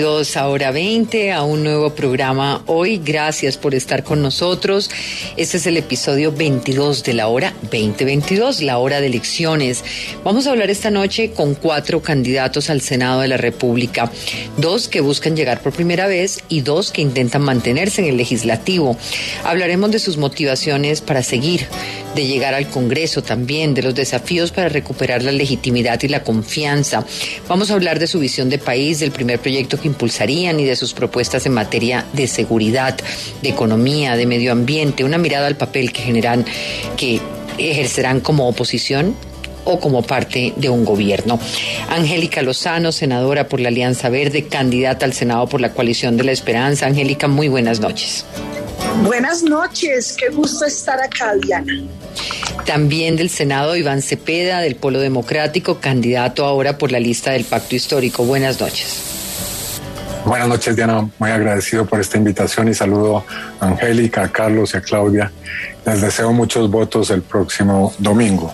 Bienvenidos a Hora 20, a un nuevo programa hoy. Gracias por estar con nosotros. Este es el episodio 22 de la hora 2022, la hora de elecciones. Vamos a hablar esta noche con cuatro candidatos al Senado de la República, dos que buscan llegar por primera vez y dos que intentan mantenerse en el legislativo. Hablaremos de sus motivaciones para seguir, de llegar al Congreso también, de los desafíos para recuperar la legitimidad y la confianza. Vamos a hablar de su visión de país, del primer proyecto que impulsarían y de sus propuestas en materia de seguridad, de economía, de medio ambiente, una mirada al papel que generan, que ejercerán como oposición o como parte de un gobierno. Angélica Lozano, senadora por la Alianza Verde, candidata al Senado por la Coalición de la Esperanza. Angélica, muy buenas noches. Buenas noches, qué gusto estar acá, Diana. También del Senado, Iván Cepeda, del Polo Democrático, candidato ahora por la lista del Pacto Histórico. Buenas noches. Buenas noches, Diana. Muy agradecido por esta invitación y saludo a Angélica, a Carlos y a Claudia. Les deseo muchos votos el próximo domingo.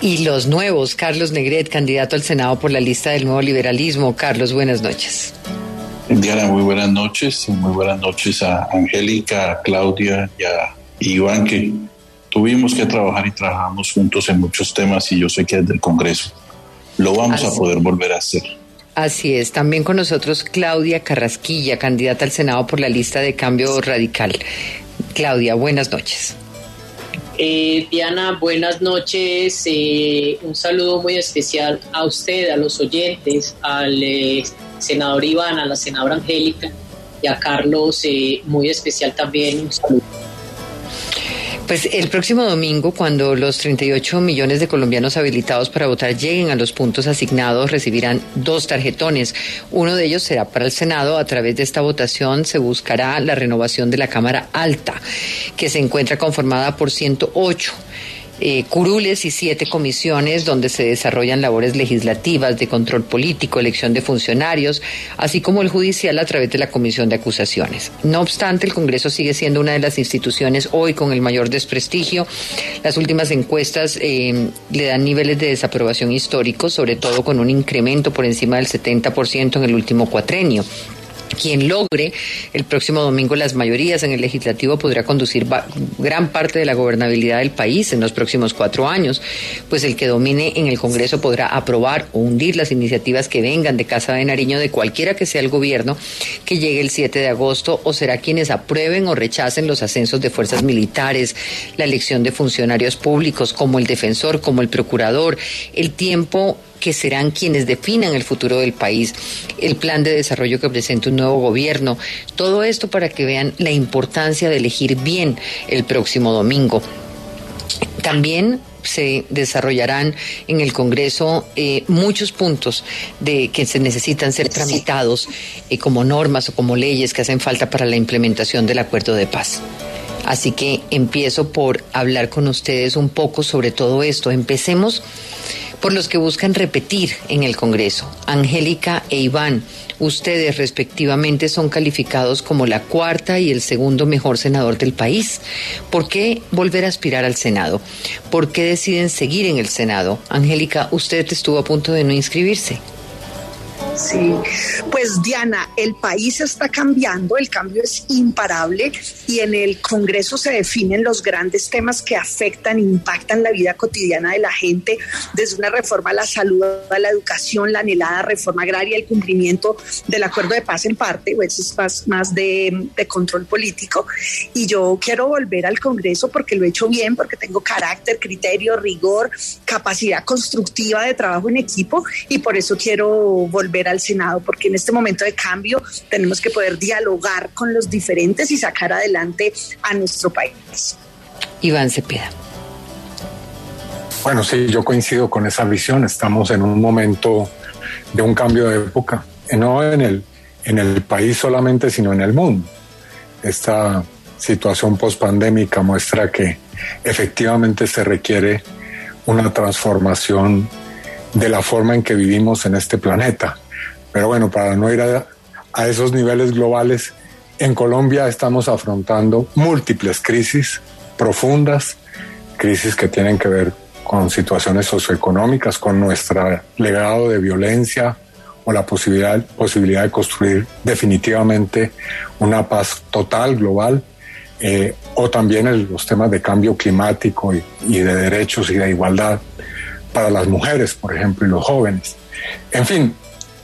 Y los nuevos, Carlos Negret, candidato al Senado por la lista del nuevo liberalismo. Carlos, buenas noches. Diana, muy buenas noches. Muy buenas noches a Angélica, a Claudia y a Iván, que tuvimos que trabajar y trabajamos juntos en muchos temas y yo sé que desde el Congreso lo vamos a poder volver a hacer. Así es, también con nosotros Claudia Carrasquilla, candidata al Senado por la lista de Cambio Radical. Claudia, buenas noches. Eh, Diana, buenas noches. Eh, un saludo muy especial a usted, a los oyentes, al eh, senador Iván, a la senadora Angélica y a Carlos, muy especial también un saludo. Pues el próximo domingo, cuando los 38 millones de colombianos habilitados para votar lleguen a los puntos asignados, recibirán dos tarjetones. Uno de ellos será para el Senado. A través de esta votación se buscará la renovación de la Cámara Alta, que se encuentra conformada por 108 eh, curules y siete comisiones donde se desarrollan labores legislativas de control político, elección de funcionarios, así como el judicial a través de la comisión de acusaciones. No obstante, el Congreso sigue siendo una de las instituciones hoy con el mayor desprestigio. Las últimas encuestas eh, le dan niveles de desaprobación históricos, sobre todo con un incremento por encima del 70% en el último cuatrenio. Quien logre el próximo domingo las mayorías en el legislativo podrá conducir gran parte de la gobernabilidad del país en los próximos cuatro años, pues el que domine en el Congreso podrá aprobar o hundir las iniciativas que vengan de Casa de Nariño de cualquiera que sea el gobierno que llegue el 7 de agosto o será quienes aprueben o rechacen los ascensos de fuerzas militares, la elección de funcionarios públicos como el defensor, como el procurador, el tiempo que serán quienes definan el futuro del país, el plan de desarrollo que presenta un nuevo gobierno, todo esto para que vean la importancia de elegir bien el próximo domingo. También se desarrollarán en el Congreso eh, muchos puntos de que se necesitan ser tramitados eh, como normas o como leyes que hacen falta para la implementación del acuerdo de paz. Así que empiezo por hablar con ustedes un poco sobre todo esto. Empecemos por los que buscan repetir en el Congreso. Angélica e Iván, ustedes respectivamente son calificados como la cuarta y el segundo mejor senador del país. ¿Por qué volver a aspirar al Senado? ¿Por qué deciden seguir en el Senado? Angélica, usted estuvo a punto de no inscribirse. Sí, pues Diana, el país está cambiando, el cambio es imparable y en el Congreso se definen los grandes temas que afectan impactan la vida cotidiana de la gente, desde una reforma a la salud, a la educación, la anhelada reforma agraria, el cumplimiento del acuerdo de paz en parte, pues es más, más de, de control político. Y yo quiero volver al Congreso porque lo he hecho bien, porque tengo carácter, criterio, rigor, capacidad constructiva de trabajo en equipo y por eso quiero volver al Senado, porque en este momento de cambio tenemos que poder dialogar con los diferentes y sacar adelante a nuestro país. Iván Cepeda. Bueno, sí, yo coincido con esa visión. Estamos en un momento de un cambio de época, no en el, en el país solamente, sino en el mundo. Esta situación pospandémica muestra que efectivamente se requiere una transformación de la forma en que vivimos en este planeta. Pero bueno, para no ir a, a esos niveles globales, en Colombia estamos afrontando múltiples crisis profundas, crisis que tienen que ver con situaciones socioeconómicas, con nuestro legado de violencia o la posibilidad, posibilidad de construir definitivamente una paz total global, eh, o también los temas de cambio climático y, y de derechos y de igualdad para las mujeres, por ejemplo, y los jóvenes. En fin,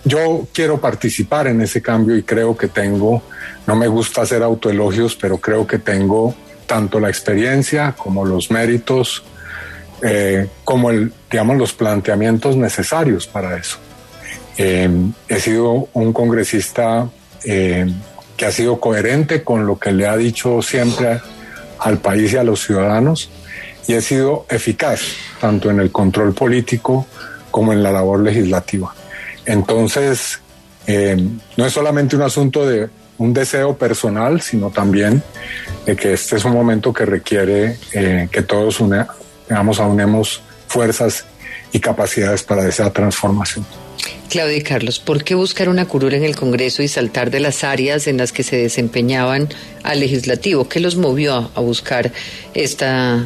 yo quiero participar en ese cambio y creo que tengo, no me gusta hacer autoelogios, pero creo que tengo tanto la experiencia como los méritos, eh, como digamos, los planteamientos necesarios para eso. Eh, he sido un congresista eh, que ha sido coherente con lo que le ha dicho siempre al país y a los ciudadanos y he sido eficaz tanto en el control político como en la labor legislativa. Entonces, no es solamente un asunto de un deseo personal, sino también de que este es un momento que requiere que todos una, digamos, aunemos fuerzas y capacidades para esa transformación. Claudia y Carlos, ¿por qué buscar una curul en el Congreso y saltar de las áreas en las que se desempeñaban al legislativo? ¿Qué los movió a buscar esta,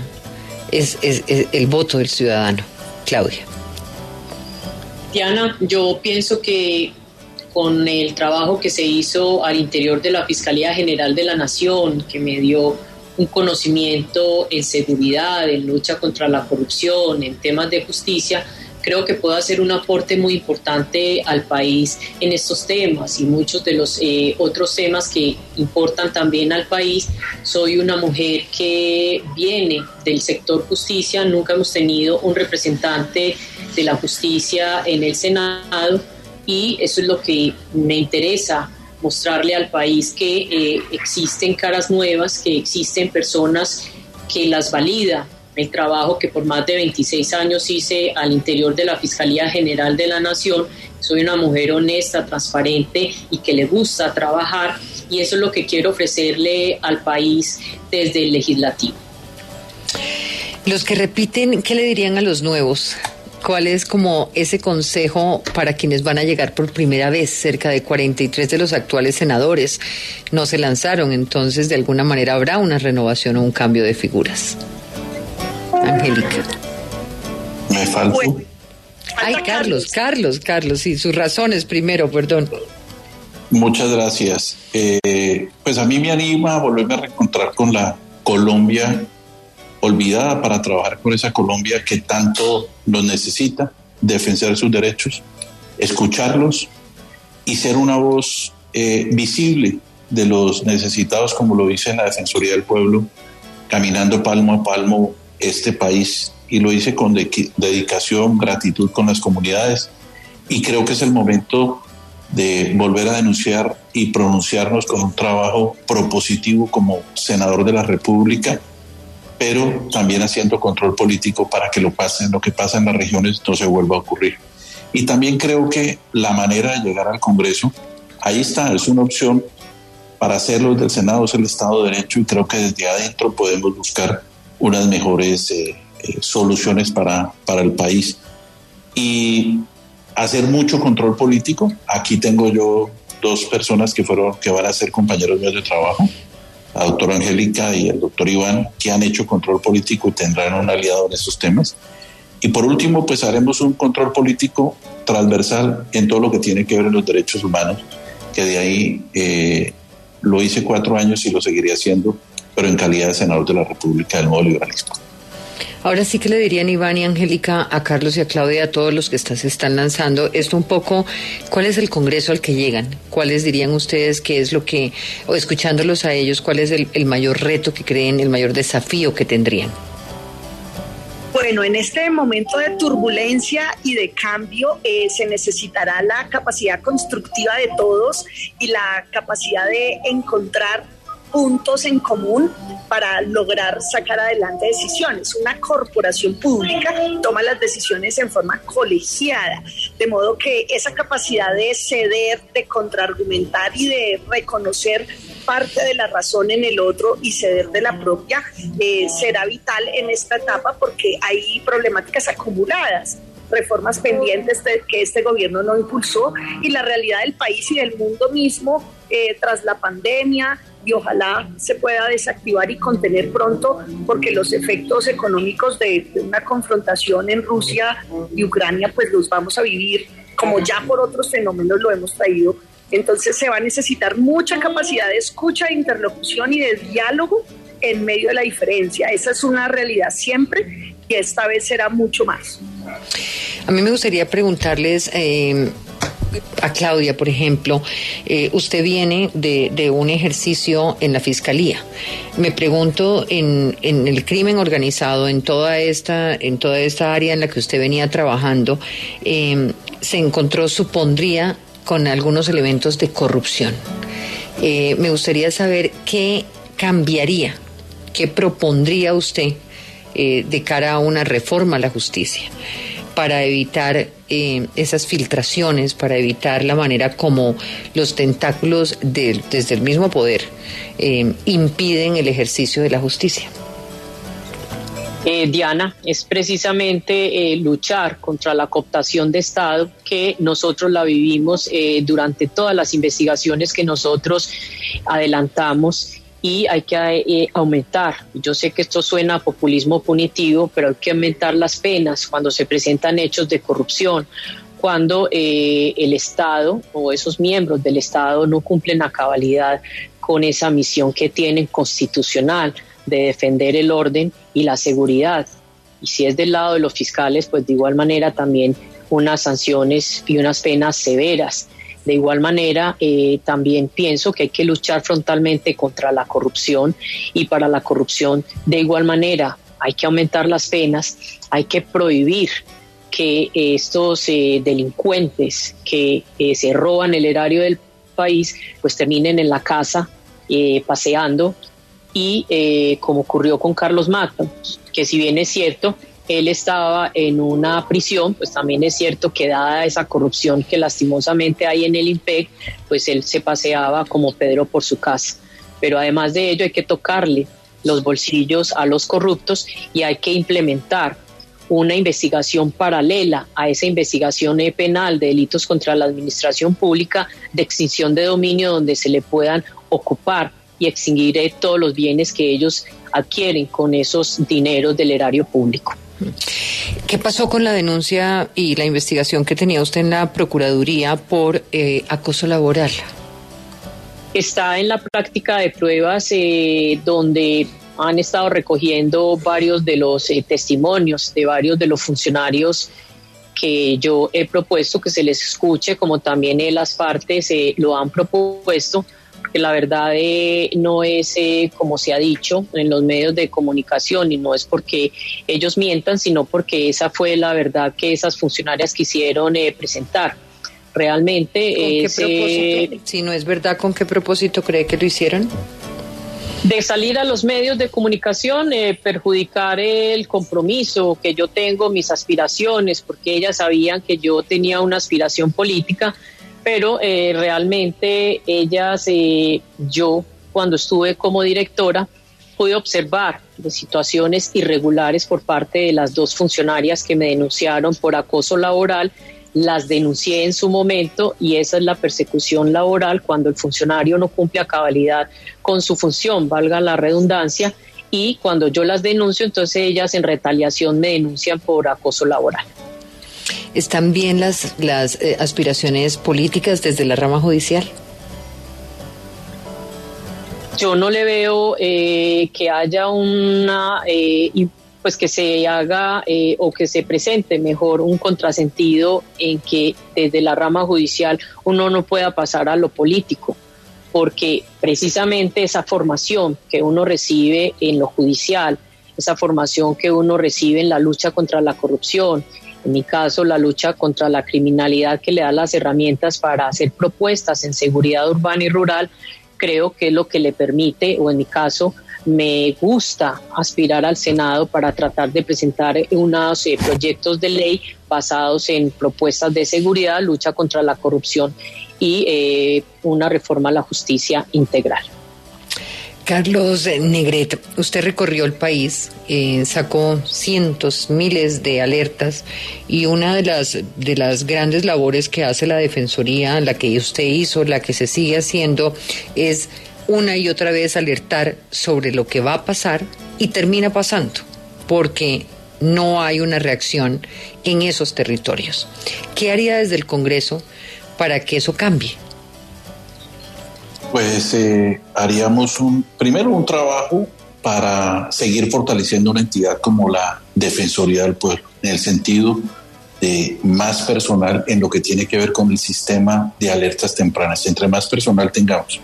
es, el voto del ciudadano? Claudia. Diana, yo pienso que con el trabajo que se hizo al interior de la Fiscalía General de la Nación, que me dio un conocimiento en seguridad, en lucha contra la corrupción, en temas de justicia, creo que puede hacer un aporte muy importante al país en estos temas y muchos de los eh, otros temas que importan también al país. Soy una mujer que viene del sector justicia, nunca hemos tenido un representante de la justicia en el Senado y eso es lo que me interesa mostrarle al país que eh, existen caras nuevas, que existen personas que las valida el trabajo que por más de 26 años hice al interior de la Fiscalía General de la Nación. Soy una mujer honesta, transparente y que le gusta trabajar y eso es lo que quiero ofrecerle al país desde el legislativo. Los que repiten, ¿qué le dirían a los nuevos? ¿Cuál es como ese consejo para quienes van a llegar por primera vez? Cerca de 43 de los actuales senadores no se lanzaron, entonces de alguna manera habrá una renovación o un cambio de figuras. Angélica. Me faltó. Ay, Carlos, Carlos, Carlos, sí, sus razones primero, perdón. Muchas gracias. Eh, pues a mí me anima a volverme a reencontrar con la Colombia olvidada para trabajar con esa Colombia que tanto nos necesita, defender sus derechos, escucharlos y ser una voz eh, visible de los necesitados, como lo dice la Defensoría del Pueblo, caminando palmo a palmo este país. Y lo hice con dedicación, gratitud con las comunidades. Y creo que es el momento de volver a denunciar y pronunciarnos con un trabajo propositivo como senador de la República pero también haciendo control político para que lo, lo que pasa en las regiones no se vuelva a ocurrir. Y también creo que la manera de llegar al Congreso, ahí está, es una opción para hacerlo del Senado, es el Estado de Derecho y creo que desde adentro podemos buscar unas mejores eh, eh, soluciones para, para el país. Y hacer mucho control político. Aquí tengo yo dos personas que, fueron, que van a ser compañeros míos de trabajo la doctora Angélica y el doctor Iván, que han hecho control político y tendrán un aliado en estos temas. Y por último, pues haremos un control político transversal en todo lo que tiene que ver en los derechos humanos, que de ahí eh, lo hice cuatro años y lo seguiré haciendo, pero en calidad de senador de la República del Nuevo Liberalismo. Ahora sí que le dirían Iván y Angélica, a Carlos y a Claudia, a todos los que se están lanzando, esto un poco, ¿cuál es el Congreso al que llegan? ¿Cuáles dirían ustedes que es lo que, o escuchándolos a ellos, cuál es el, mayor reto que creen, el mayor desafío que tendrían? Bueno, en este momento de turbulencia y de cambio eh, se necesitará la capacidad constructiva de todos y la capacidad de encontrar puntos en común para lograr sacar adelante decisiones. Una corporación pública toma las decisiones en forma colegiada, de modo que esa capacidad de ceder, de contraargumentar y de reconocer parte de la razón en el otro y ceder de la propia eh, será vital en esta etapa porque hay problemáticas acumuladas reformas pendientes que este gobierno no impulsó y la realidad del país y del mundo mismo eh, tras la pandemia y ojalá se pueda desactivar y contener pronto porque los efectos económicos de, una confrontación en Rusia y Ucrania pues los vamos a vivir como ya por otros fenómenos lo hemos traído. Entonces se va a necesitar mucha capacidad de escucha, de interlocución y de diálogo en medio de la diferencia. Esa es una realidad siempre y esta vez será mucho más. A mí me gustaría preguntarles... Eh, a Claudia, por ejemplo, eh, usted viene de, un ejercicio en la fiscalía. Me pregunto en, el crimen organizado, en toda esta, en toda esta área en la que usted venía trabajando, eh, se encontró, supondría, con algunos elementos de corrupción. me gustaría saber qué cambiaría, qué propondría usted de cara a una reforma a la justicia para evitar eh, esas filtraciones, para evitar la manera como los tentáculos desde el mismo poder eh, impiden el ejercicio de la justicia. Eh, Diana, es precisamente luchar contra la cooptación de Estado que nosotros la vivimos durante todas las investigaciones que nosotros adelantamos y hay que eh, aumentar. Yo sé que esto suena a populismo punitivo, pero hay que aumentar las penas cuando se presentan hechos de corrupción, cuando eh, el Estado o esos miembros del Estado no cumplen a cabalidad con esa misión que tienen constitucional de defender el orden y la seguridad. Y si es del lado de los fiscales, pues de igual manera también unas sanciones y unas penas severas. De igual manera, eh, también pienso que hay que luchar frontalmente contra la corrupción y para la corrupción, de igual manera, hay que aumentar las penas, hay que prohibir que estos eh, delincuentes que eh, se roban el erario del país, pues terminen en la casa paseando y como ocurrió con Carlos Mato, que si bien es cierto, él estaba en una prisión, pues también es cierto que dada esa corrupción que lastimosamente hay en el IMPEC, pues él se paseaba como Pedro por su casa. Pero además de ello hay que tocarle los bolsillos a los corruptos y hay que implementar una investigación paralela a esa investigación penal de delitos contra la administración pública de extinción de dominio donde se le puedan ocupar y extinguir todos los bienes que ellos adquieren con esos dineros del erario público. ¿Qué pasó con la denuncia y la investigación que tenía usted en la Procuraduría por eh, acoso laboral? Está en la práctica de pruebas eh, donde han estado recogiendo varios de los eh, testimonios de varios de los funcionarios que yo he propuesto que se les escuche, como también las partes lo han propuesto que la verdad eh, no es eh, como se ha dicho en los medios de comunicación y no es porque ellos mientan, sino porque esa fue la verdad que esas funcionarias quisieron eh, presentar. Realmente, si no es verdad, ¿con qué propósito cree que lo hicieron? de salir a los medios de comunicación, perjudicar el compromiso que yo tengo, mis aspiraciones, porque ellas sabían que yo tenía una aspiración política pero eh, realmente ellas, eh, yo cuando estuve como directora, pude observar situaciones irregulares por parte de las dos funcionarias que me denunciaron por acoso laboral. Las denuncié en su momento y esa es la persecución laboral cuando el funcionario no cumple a cabalidad con su función, valga la redundancia, y cuando yo las denuncio, entonces ellas en retaliación me denuncian por acoso laboral. ¿Están bien las, las eh, aspiraciones políticas desde la rama judicial? Yo no le veo eh, que haya una, eh, pues que se haga o que se presente mejor un contrasentido en que desde la rama judicial uno no pueda pasar a lo político, porque precisamente esa formación que uno recibe en lo judicial, esa formación que uno recibe en la lucha contra la corrupción, en mi caso, la lucha contra la criminalidad que le da las herramientas para hacer propuestas en seguridad urbana y rural, creo que es lo que le permite, o en mi caso, me gusta aspirar al Senado para tratar de presentar unos eh, proyectos de ley basados en propuestas de seguridad, lucha contra la corrupción y eh, una reforma a la justicia integral. Carlos Negret, usted recorrió el país, eh, sacó cientos, miles de alertas y una de las, de las grandes labores que hace la Defensoría, la que usted hizo, la que se sigue haciendo, es una y otra vez alertar sobre lo que va a pasar y termina pasando, porque no hay una reacción en esos territorios. ¿Qué haría desde el Congreso para que eso cambie? Pues eh, haríamos un, primero un trabajo para seguir fortaleciendo una entidad como la Defensoría del Pueblo, en el sentido de más personal en lo que tiene que ver con el sistema de alertas tempranas. Entre más personal tengamos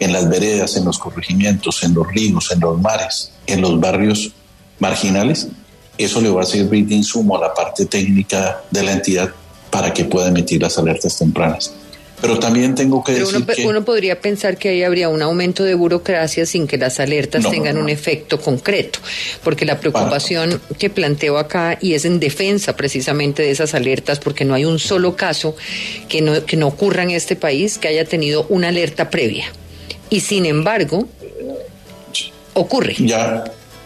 en las veredas, en los corregimientos, en los ríos, en los mares, en los barrios marginales, eso le va a servir de insumo a la parte técnica de la entidad para que pueda emitir las alertas tempranas. Pero también tengo que decir uno, que... uno podría pensar que ahí habría un aumento de burocracia sin que las alertas tengan un efecto concreto, porque la preocupación que planteo acá y es en defensa precisamente de esas alertas, porque no hay un solo caso que no, que no ocurra en este país que haya tenido una alerta previa. Y sin embargo, ocurre. Ya,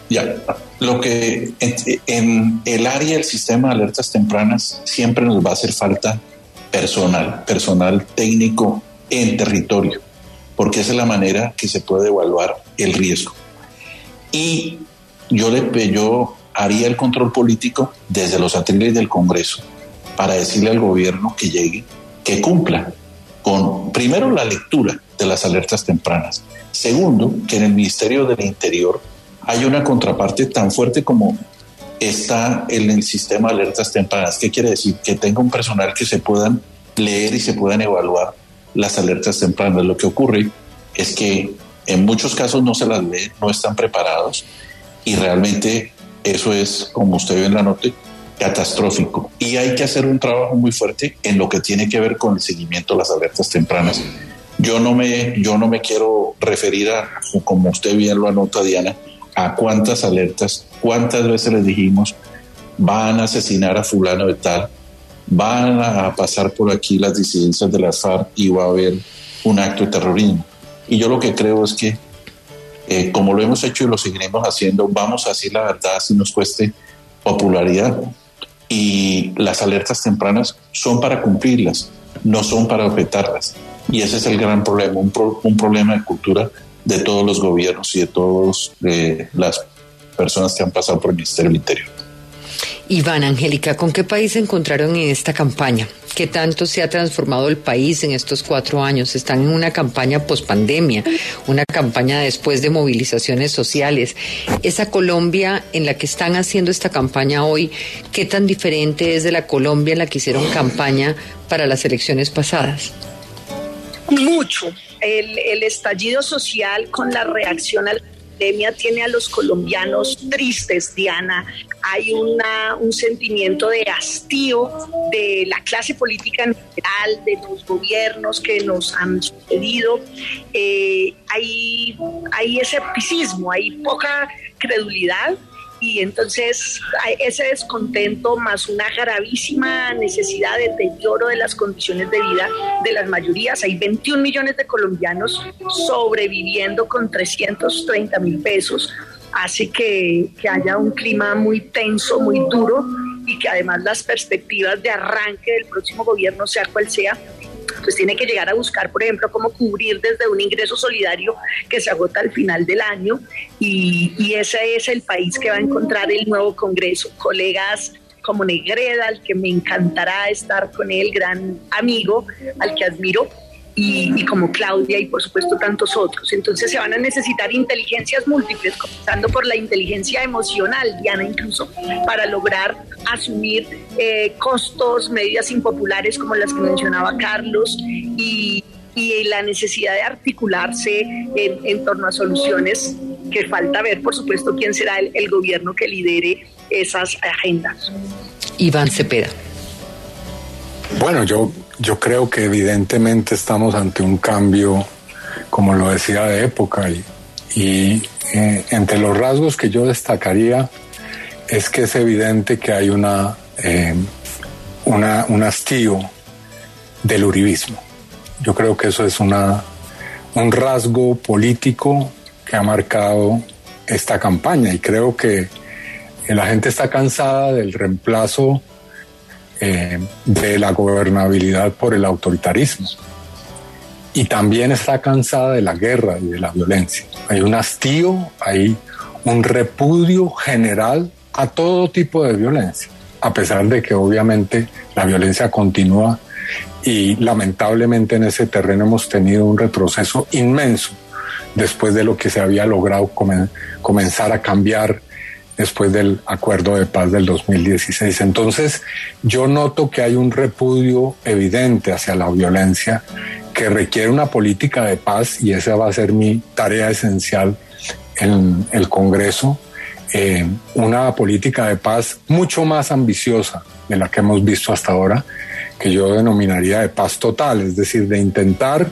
ya. Lo que en, en el área del sistema de alertas tempranas siempre nos va a hacer falta personal, personal técnico en territorio, porque esa es la manera que se puede evaluar el riesgo. Y yo, le, yo haría el control político desde los atriles del Congreso para decirle al gobierno que llegue, que cumpla con, primero, la lectura de las alertas tempranas. Segundo, que en el Ministerio del Interior hay una contraparte tan fuerte como está en el sistema de alertas tempranas. ¿Qué quiere decir? Que tenga un personal que se puedan leer y se puedan evaluar las alertas tempranas. Lo que ocurre es que en muchos casos no se las lee, no están preparados y realmente eso es, como usted ve en la nota, catastrófico. Y hay que hacer un trabajo muy fuerte en lo que tiene que ver con el seguimiento de las alertas tempranas. Yo no me, yo no me quiero referir a, como usted bien lo anota, Diana, a cuántas alertas, cuántas veces les dijimos van a asesinar a fulano de tal, van a pasar por aquí las disidencias de las FARC y va a haber un acto de terrorismo. Y yo lo que creo es que, eh, como lo hemos hecho y lo seguiremos haciendo, vamos a decir la verdad si nos cueste popularidad. Y las alertas tempranas son para cumplirlas, no son para objetarlas. Y ese es el gran problema, un, pro, un problema de cultura de todos los gobiernos y de todas las personas que han pasado por el Ministerio del Interior. Iván, Angélica, ¿con qué país se encontraron en esta campaña? ¿Qué tanto se ha transformado el país en estos cuatro años? Están en una campaña pospandemia, una campaña después de movilizaciones sociales. Esa Colombia en la que están haciendo esta campaña hoy, ¿qué tan diferente es de la Colombia en la que hicieron campaña para las elecciones pasadas? Mucho. El, el estallido social con la reacción al pandemia tiene a los colombianos tristes, Diana. Hay una, un sentimiento de hastío de la clase política en general, de los gobiernos que nos han sucedido. Eh, hay, hay escepticismo, hay poca credulidad y entonces ese descontento más una gravísima necesidad de deterioro de las condiciones de vida de las mayorías. Hay 21 millones de colombianos sobreviviendo con 330 mil pesos. Hace que, que haya un clima muy tenso, muy duro y que además las perspectivas de arranque del próximo gobierno, sea cual sea, pues tiene que llegar a buscar, por ejemplo, cómo cubrir desde un ingreso solidario que se agota al final del año y, y ese es el país que va a encontrar el nuevo Congreso. Colegas como Negreda, al que me encantará estar con él, gran amigo, al que admiro, y, y, como Claudia y por supuesto tantos otros. Entonces se van a necesitar inteligencias múltiples, comenzando por la inteligencia emocional, Diana, incluso, para lograr asumir eh, costos, medidas impopulares como las que mencionaba Carlos y, y la necesidad de articularse en, en, torno a soluciones que falta ver, por supuesto, quién será el, el gobierno que lidere esas agendas. Iván Cepeda. Bueno, yo yo creo que evidentemente estamos ante un cambio, como lo decía, de época y, eh, entre los rasgos que yo destacaría es que es evidente que hay una, eh, una, un hastío del uribismo. Yo creo que eso es una, un rasgo político que ha marcado esta campaña y creo que la gente está cansada del reemplazo eh, de la gobernabilidad por el autoritarismo y también está cansada de la guerra y de la violencia. Hay un hastío, hay un repudio general a todo tipo de violencia, a pesar de que obviamente la violencia continúa y lamentablemente en ese terreno hemos tenido un retroceso inmenso después de lo que se había logrado comenzar a cambiar después del acuerdo de paz del 2016. Entonces, yo noto que hay un repudio evidente hacia la violencia que requiere una política de paz y esa va a ser mi tarea esencial en el Congreso, eh, una política de paz mucho más ambiciosa de la que hemos visto hasta ahora, que yo denominaría de paz total, es decir, de intentar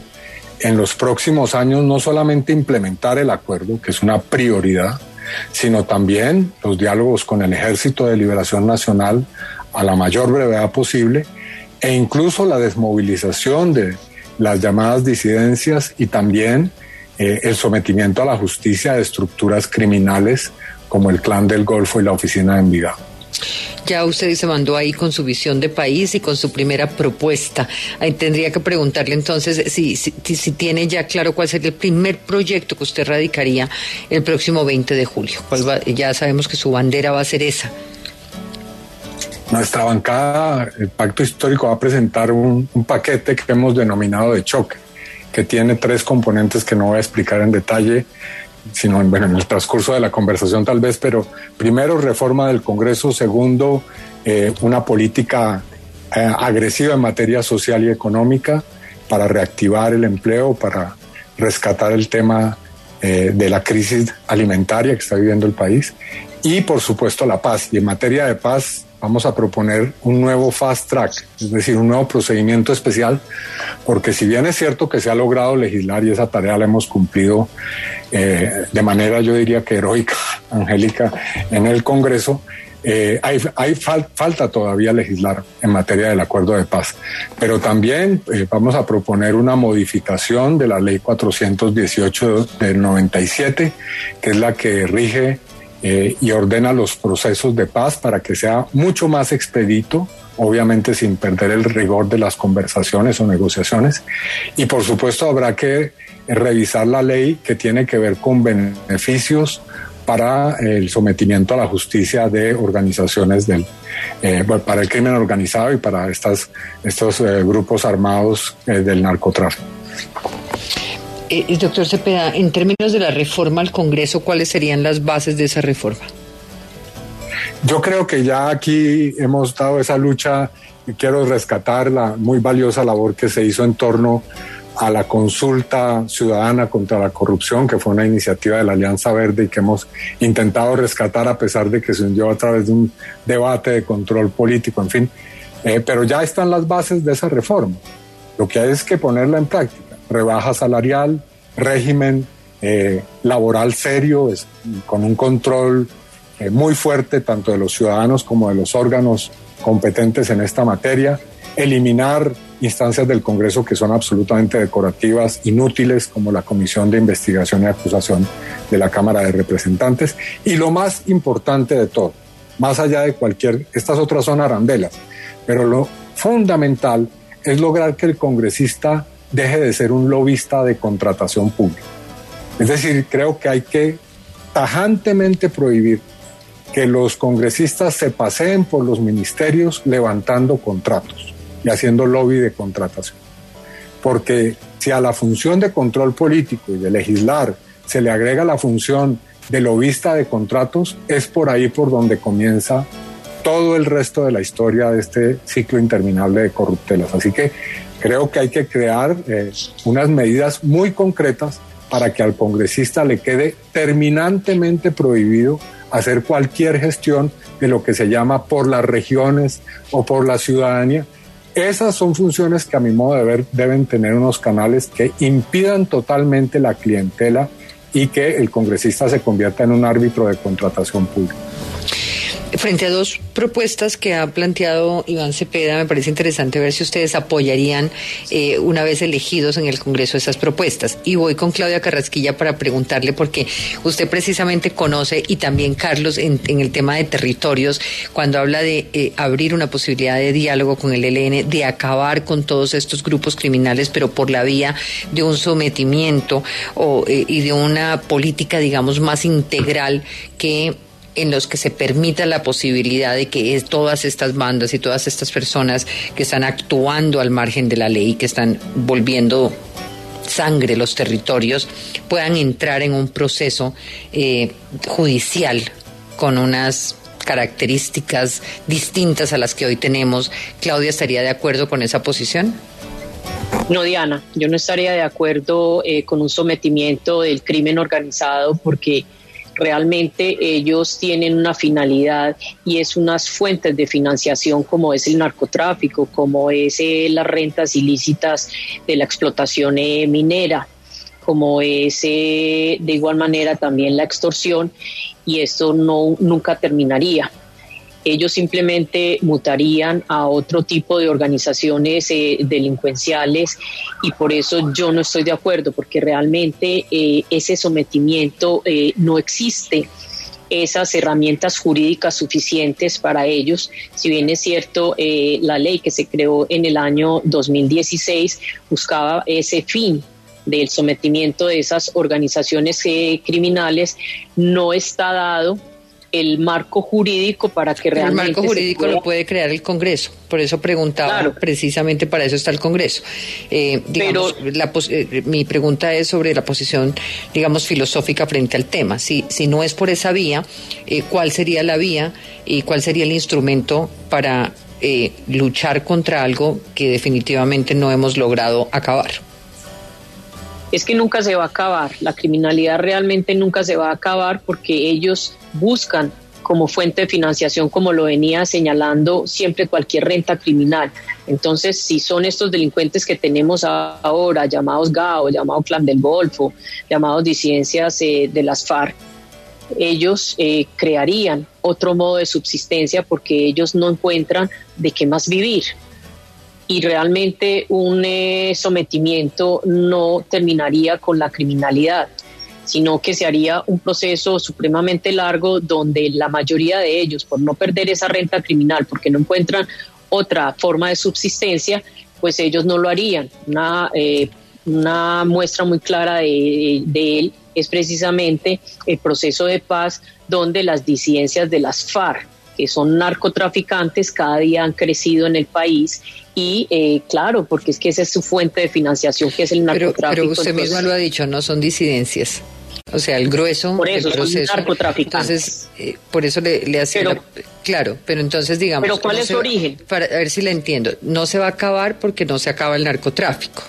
en los próximos años no solamente implementar el acuerdo, que es una prioridad, sino también los diálogos con el Ejército de Liberación Nacional a la mayor brevedad posible e incluso la desmovilización de las llamadas disidencias y también eh, el sometimiento a la justicia de estructuras criminales como el Clan del Golfo y la Oficina de Envigado. Ya usted se mandó ahí con su visión de país y con su primera propuesta. Ahí tendría que preguntarle entonces si, si, tiene ya claro cuál sería el primer proyecto que usted radicaría el próximo 20 de julio. ya sabemos que su bandera va a ser esa. Nuestra bancada, el Pacto Histórico, va a presentar un, un paquete que hemos denominado de choque, que tiene tres componentes que no voy a explicar en detalle sino en, bueno, en el transcurso de la conversación tal vez, pero primero reforma del Congreso, segundo eh, una política eh, agresiva en materia social y económica para reactivar el empleo, para rescatar el tema eh, de la crisis alimentaria que está viviendo el país y por supuesto la paz. Y en materia de paz vamos a proponer un nuevo fast track, es decir, un nuevo procedimiento especial, porque si bien es cierto que se ha logrado legislar y esa tarea la hemos cumplido eh, de manera, yo diría que heroica, Angélica, en el Congreso, eh, hay, falta todavía legislar en materia del acuerdo de paz, pero también eh, vamos a proponer una modificación de la ley 418 del 97, que es la que rige eh, y ordena los procesos de paz para que sea mucho más expedito, obviamente sin perder el rigor de las conversaciones o negociaciones. Y por supuesto habrá que revisar la ley que tiene que ver con beneficios para el sometimiento a la justicia de organizaciones del, eh, para el crimen organizado y para estas, estos eh, grupos armados del narcotráfico. Eh, doctor Cepeda, en términos de la reforma al Congreso, ¿cuáles serían las bases de esa reforma? Yo creo que ya aquí hemos dado esa lucha y quiero rescatar la muy valiosa labor que se hizo en torno a la consulta ciudadana contra la corrupción, que fue una iniciativa de la Alianza Verde y que hemos intentado rescatar a pesar de que se hundió a través de un debate de control político, en fin. Eh, pero ya están las bases de esa reforma. Lo que hay es que ponerla en práctica rebaja salarial, régimen eh, laboral serio, con un control eh, muy fuerte tanto de los ciudadanos como de los órganos competentes en esta materia, eliminar instancias del Congreso que son absolutamente decorativas, inútiles, como la Comisión de Investigación y Acusación de la Cámara de Representantes, y lo más importante de todo, más allá de cualquier, estas otras son arandelas, pero lo fundamental es lograr que el congresista deje de ser un lobista de contratación pública. Es decir, creo que hay que tajantemente prohibir que los congresistas se paseen por los ministerios levantando contratos y haciendo lobby de contratación. Porque si a la función de control político y de legislar se le agrega la función de lobista de contratos, es por ahí por donde comienza todo el resto de la historia de este ciclo interminable de corruptelas. Así que creo que hay que crear eh, unas medidas muy concretas para que al congresista le quede terminantemente prohibido hacer cualquier gestión de lo que se llama por las regiones o por la ciudadanía. Esas son funciones que a mi modo de ver deben tener unos canales que impidan totalmente la clientela y que el congresista se convierta en un árbitro de contratación pública. Frente a dos propuestas que ha planteado Iván Cepeda, me parece interesante ver si ustedes apoyarían eh, una vez elegidos en el Congreso esas propuestas. Y voy con Claudia Carrasquilla para preguntarle, porque usted precisamente conoce y también Carlos en, el tema de territorios, cuando habla de eh, abrir una posibilidad de diálogo con el ELN, de acabar con todos estos grupos criminales, pero por la vía de un sometimiento o, eh, y de una política, digamos, más integral que en los que se permita la posibilidad de que todas estas bandas y todas estas personas que están actuando al margen de la ley, que están volviendo sangre los territorios, puedan entrar en un proceso eh, judicial con unas características distintas a las que hoy tenemos. Claudia, ¿estaría de acuerdo con esa posición? No, Diana, yo no estaría de acuerdo eh, con un sometimiento del crimen organizado porque realmente ellos tienen una finalidad y es unas fuentes de financiación como es el narcotráfico, como es eh, las rentas ilícitas de la explotación eh, minera, como es eh, de igual manera también la extorsión y esto no nunca terminaría ellos simplemente mutarían a otro tipo de organizaciones eh, delincuenciales y por eso yo no estoy de acuerdo, porque realmente eh, ese sometimiento eh, no existe esas herramientas jurídicas suficientes para ellos. Si bien es cierto, la ley que se creó en el año 2016 buscaba ese fin del sometimiento de esas organizaciones criminales, no está dado el marco jurídico para que realmente... El marco jurídico lo puede crear el Congreso, por eso preguntaba, precisamente para eso está el Congreso. Eh, digamos, eh, mi pregunta es sobre la posición, digamos, filosófica frente al tema. Si, si no es por esa vía, eh, ¿cuál sería la vía y cuál sería el instrumento para luchar contra algo que definitivamente no hemos logrado acabar? Es que nunca se va a acabar. La criminalidad realmente nunca se va a acabar porque ellos buscan como fuente de financiación, como lo venía señalando siempre cualquier renta criminal. Entonces, si son estos delincuentes que tenemos ahora, llamados GAO, llamados Clan del Golfo, llamados disidencias eh, de las FARC, ellos eh, crearían otro modo de subsistencia porque ellos no encuentran de qué más vivir y realmente un eh, sometimiento no terminaría con la criminalidad, sino que se haría un proceso supremamente largo donde la mayoría de ellos, por no perder esa renta criminal, porque no encuentran otra forma de subsistencia, pues ellos no lo harían. Una, eh, muestra muy clara de, de él es precisamente el proceso de paz donde las disidencias de las FARC, que son narcotraficantes, cada día han crecido en el país y eh, claro, porque es que esa es su fuente de financiación, que es el narcotráfico. Pero, usted mismo lo ha dicho, no son disidencias. O sea, el grueso por eso, del proceso. Son narcotraficantes. Entonces, eh, por eso le, le hacía. claro, pero entonces digamos. ¿Pero cuál es su origen? Para, a ver si le entiendo. No se va a acabar porque no se acaba el narcotráfico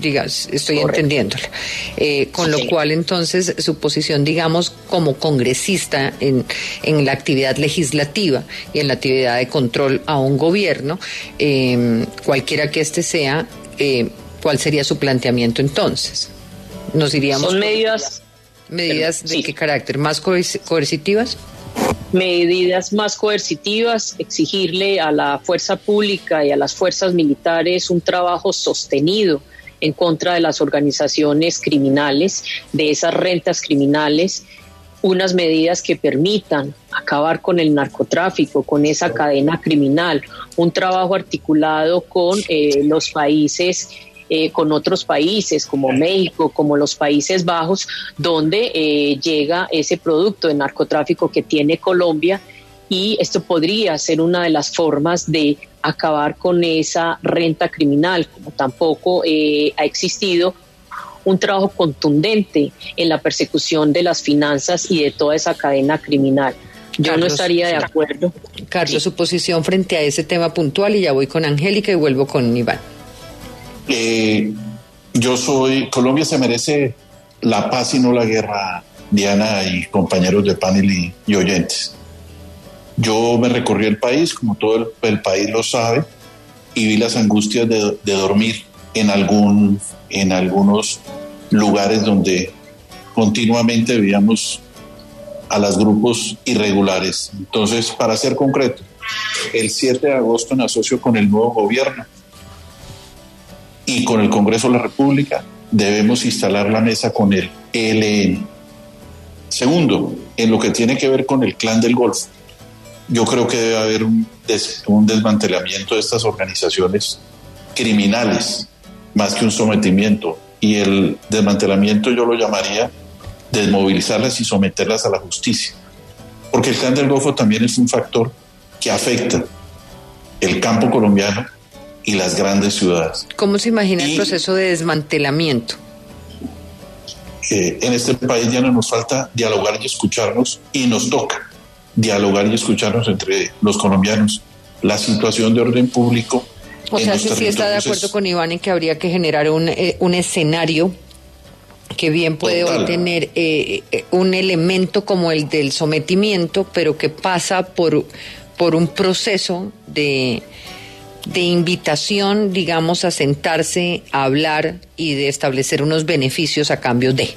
digas, estoy entendiéndola. Eh, con lo cual, entonces, su posición, digamos, como congresista en, en, la actividad legislativa y en la actividad de control a un gobierno, em, cualquiera que éste sea, eh, ¿cuál sería su planteamiento entonces? ¿Nos iríamos... Son medidas... ¿Medidas de qué carácter? ¿Más coercitivas? medidas más coercitivas, exigirle a la fuerza pública y a las fuerzas militares un trabajo sostenido en contra de las organizaciones criminales, de esas rentas criminales, unas medidas que permitan acabar con el narcotráfico, con esa cadena criminal, un trabajo articulado con eh, los países eh, con otros países como México, como los Países Bajos, donde eh, llega ese producto de narcotráfico que tiene Colombia y esto podría ser una de las formas de acabar con esa renta criminal, como tampoco eh, ha existido un trabajo contundente en la persecución de las finanzas y de toda esa cadena criminal. Yo no estaría de acuerdo. Carlos, su posición frente a ese tema puntual y ya voy con Angélica y vuelvo con Iván. Eh, yo soy, Colombia se merece la paz y no la guerra, Diana y compañeros de panel y oyentes. Yo me recorrí el país, como todo el, país lo sabe, y vi las angustias de, dormir en, algún, en algunos lugares donde continuamente veíamos a los grupos irregulares. Entonces, para ser concreto, el 7 de agosto me asocio con el nuevo gobierno y con el Congreso de la República debemos instalar la mesa con el ELN. Segundo, en lo que tiene que ver con el clan del Golfo, yo creo que debe haber un, un desmantelamiento de estas organizaciones criminales más que un sometimiento. Y el desmantelamiento yo lo llamaría desmovilizarlas y someterlas a la justicia. Porque el clan del Golfo también es un factor que afecta el campo colombiano y las grandes ciudades. ¿Cómo se imagina el proceso de desmantelamiento? Eh, en este país ya no nos falta dialogar y escucharnos y nos toca dialogar y escucharnos entre los colombianos. La situación de orden público. O sea, si sí está de acuerdo con Iván en que habría que generar un, eh, un escenario que bien puede hoy tener eh, un elemento como el del sometimiento, pero que pasa por, por un proceso de, de invitación, digamos, a sentarse, a hablar y de establecer unos beneficios a cambio de.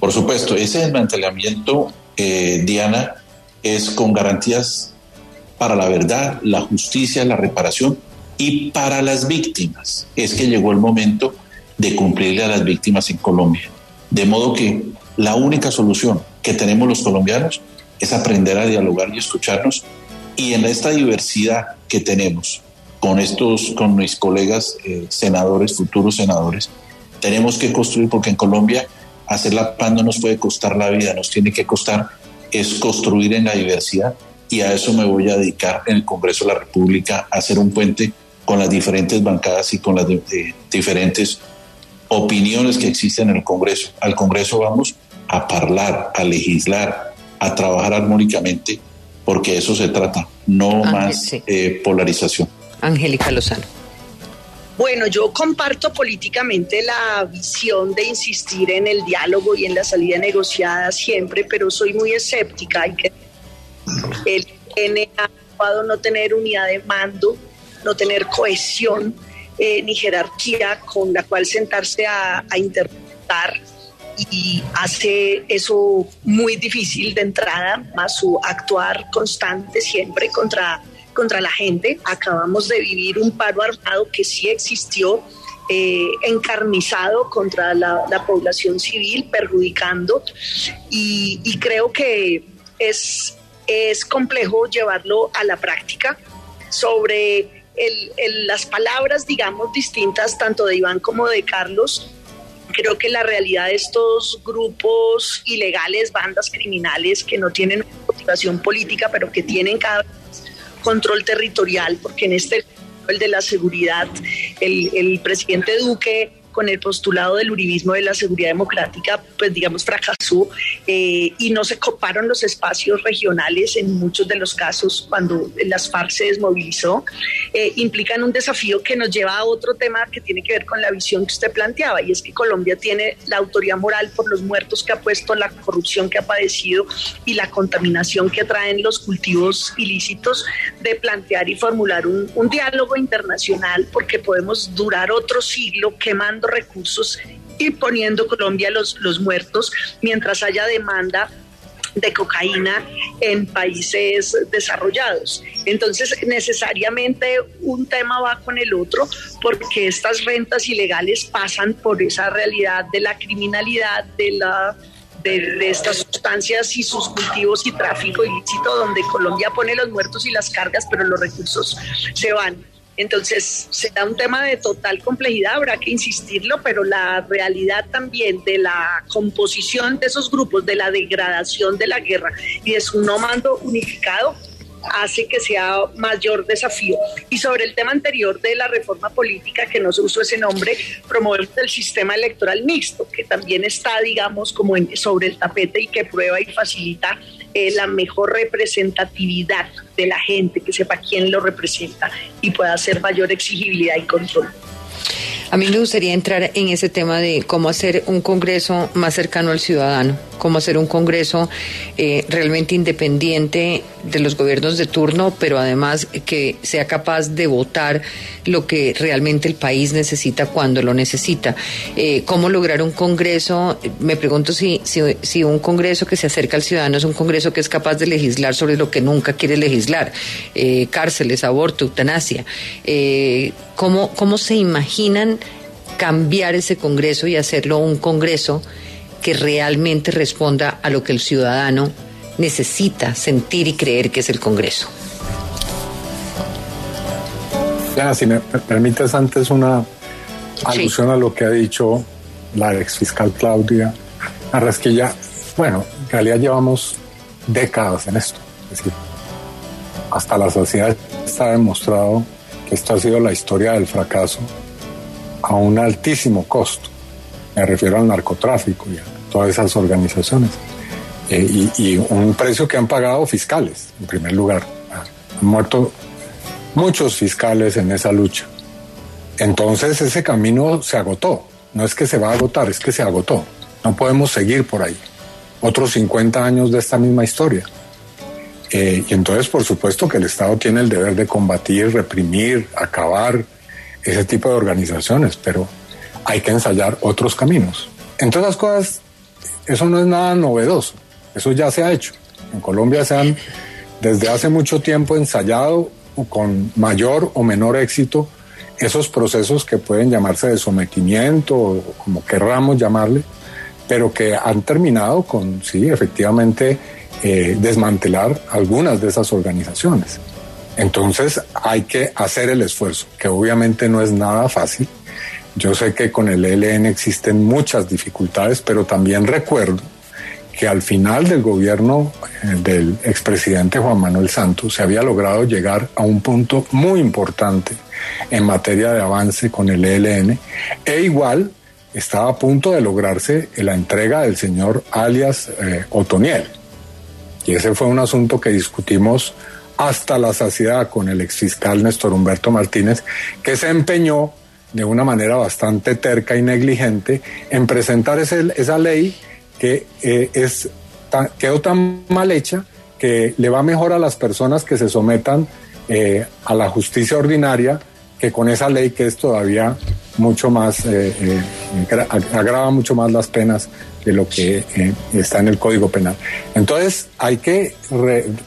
Por supuesto, ese desmantelamiento, eh, Diana, es con garantías para la verdad, la justicia, la reparación y para las víctimas. Es que llegó el momento de cumplirle a las víctimas en Colombia. De modo que la única solución que tenemos los colombianos es aprender a dialogar y escucharnos y en esta diversidad que tenemos con estos, con mis colegas eh, senadores, futuros senadores, tenemos que construir, porque en Colombia hacer la paz no nos puede costar la vida, nos tiene que costar es construir en la diversidad y a eso me voy a dedicar en el Congreso de la República, a hacer un puente con las diferentes bancadas y con las diferentes opiniones que existen en el Congreso. Al Congreso vamos a hablar, a legislar, a trabajar armónicamente porque eso se trata, no más eh, polarización. Angélica Lozano. Bueno, yo comparto políticamente la visión de insistir en el diálogo y en la salida negociada siempre, pero soy muy escéptica y que el tiene no tener unidad de mando, no tener cohesión eh, ni jerarquía con la cual sentarse a, a interpretar. Y hace eso muy difícil de entrada, más su actuar constante siempre contra, contra la gente. Acabamos de vivir un paro armado que sí existió, eh, encarnizado contra la, población civil, perjudicando, y, creo que es, es complejo llevarlo a la práctica sobre las palabras, digamos, distintas tanto de Iván como de Carlos, creo que la realidad de estos grupos ilegales, bandas criminales que no tienen motivación política, pero que tienen cada vez control territorial, porque en este el de la seguridad, el, el presidente Duque con el postulado del uribismo de la seguridad democrática, pues digamos, fracasó eh, y no se coparon los espacios regionales en muchos de los casos cuando las FARC se desmovilizó, eh, implican un desafío que nos lleva a otro tema que tiene que ver con la visión que usted planteaba, y es que Colombia tiene la autoridad moral por los muertos que ha puesto, la corrupción que ha padecido y la contaminación que traen los cultivos ilícitos de plantear y formular un, un diálogo internacional porque podemos durar otro siglo quemando recursos y poniendo Colombia los, los muertos mientras haya demanda de cocaína en países desarrollados. Entonces, necesariamente un tema va con el otro porque estas rentas ilegales pasan por esa realidad de la criminalidad, de la de, estas sustancias y sus cultivos y tráfico ilícito, donde Colombia pone los muertos y las cargas, pero los recursos se van. Entonces, será un tema de total complejidad, habrá que insistirlo, pero la realidad también de la composición de esos grupos, de la degradación de la guerra y de su no mando unificado, hace que sea mayor desafío. Y sobre el tema anterior de la reforma política, que no se usó ese nombre, promovemos el sistema electoral mixto, que también está, digamos, como sobre el tapete y que prueba y facilita eh, la mejor representatividad de la gente, que sepa quién lo representa y pueda hacer mayor exigibilidad y control. A mí me gustaría entrar en ese tema de cómo hacer un Congreso más cercano al ciudadano, cómo hacer un Congreso eh, realmente independiente de los gobiernos de turno, pero además que sea capaz de votar lo que realmente el país necesita cuando lo necesita. Eh, ¿Cómo lograr un Congreso? Me pregunto si, si, un Congreso que se acerca al ciudadano es un Congreso que es capaz de legislar sobre lo que nunca quiere legislar, eh, cárceles, aborto, eutanasia. ¿Cómo, ¿Cómo se imaginan cambiar ese Congreso y hacerlo un Congreso que realmente responda a lo que el ciudadano necesita sentir y creer que es el Congreso. Ya, si me permites antes una alusión a lo que ha dicho la ex fiscal Claudia Arrasquilla. Bueno, en realidad llevamos décadas en esto. Es decir, hasta la sociedad está demostrado esto ha sido la historia del fracaso a un altísimo costo. Me refiero al narcotráfico y a todas esas organizaciones. Eh, y, un precio que han pagado fiscales, en primer lugar. Han muerto muchos fiscales en esa lucha. Entonces ese camino se agotó. No es que se va a agotar, es que se agotó. No podemos seguir por ahí. Otros 50 años de esta misma historia. Eh, y entonces, por supuesto que el Estado tiene el deber de combatir, reprimir, acabar ese tipo de organizaciones, pero hay que ensayar otros caminos. Entre otras cosas, eso no es nada novedoso, eso ya se ha hecho. En Colombia se han desde hace mucho tiempo ensayado con mayor o menor éxito esos procesos que pueden llamarse de sometimiento o como querramos llamarle, pero que han terminado con, sí, efectivamente, eh, desmantelar algunas de esas organizaciones. Entonces hay que hacer el esfuerzo, que obviamente no es nada fácil. Yo sé que con el ELN existen muchas dificultades, pero también recuerdo que al final del gobierno eh, del expresidente Juan Manuel Santos se había logrado llegar a un punto muy importante en materia de avance con el ELN e igual estaba a punto de lograrse la entrega del señor alias eh, Otoniel. Y ese fue un asunto que discutimos hasta la saciedad con el exfiscal Néstor Humberto Martínez, que se empeñó de una manera bastante terca y negligente en presentar esa ley que eh, es quedó tan mal hecha que le va mejor a las personas que se sometan eh, a la justicia ordinaria que con esa ley que es todavía mucho más, eh, agrava mucho más las penas de lo que eh, está en el Código Penal. Entonces hay que,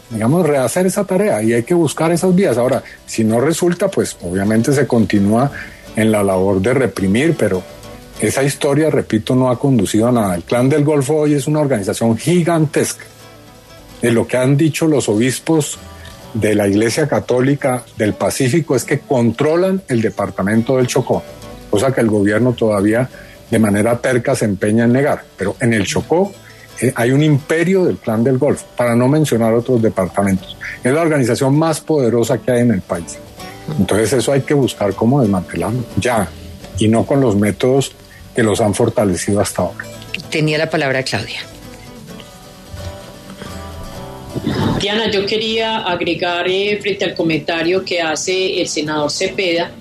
digamos, rehacer esa tarea y hay que buscar esas vías. Ahora, si no resulta, pues obviamente se continúa en la labor de reprimir, pero esa historia, repito, no ha conducido a nada. El Clan del Golfo hoy es una organización gigantesca. De lo que han dicho los obispos de la Iglesia Católica del Pacífico es que controlan el departamento del Chocó, cosa que el gobierno todavía de manera terca se empeña en negar. Pero en el Chocó eh, hay un imperio del Plan del Golfo, para no mencionar otros departamentos. Es la organización más poderosa que hay en el país. Entonces eso hay que buscar cómo desmantelarlo, ya, y no con los métodos que los han fortalecido hasta ahora. Tenía la palabra Claudia. Diana, yo quería agregar eh, frente al comentario que hace el senador Cepeda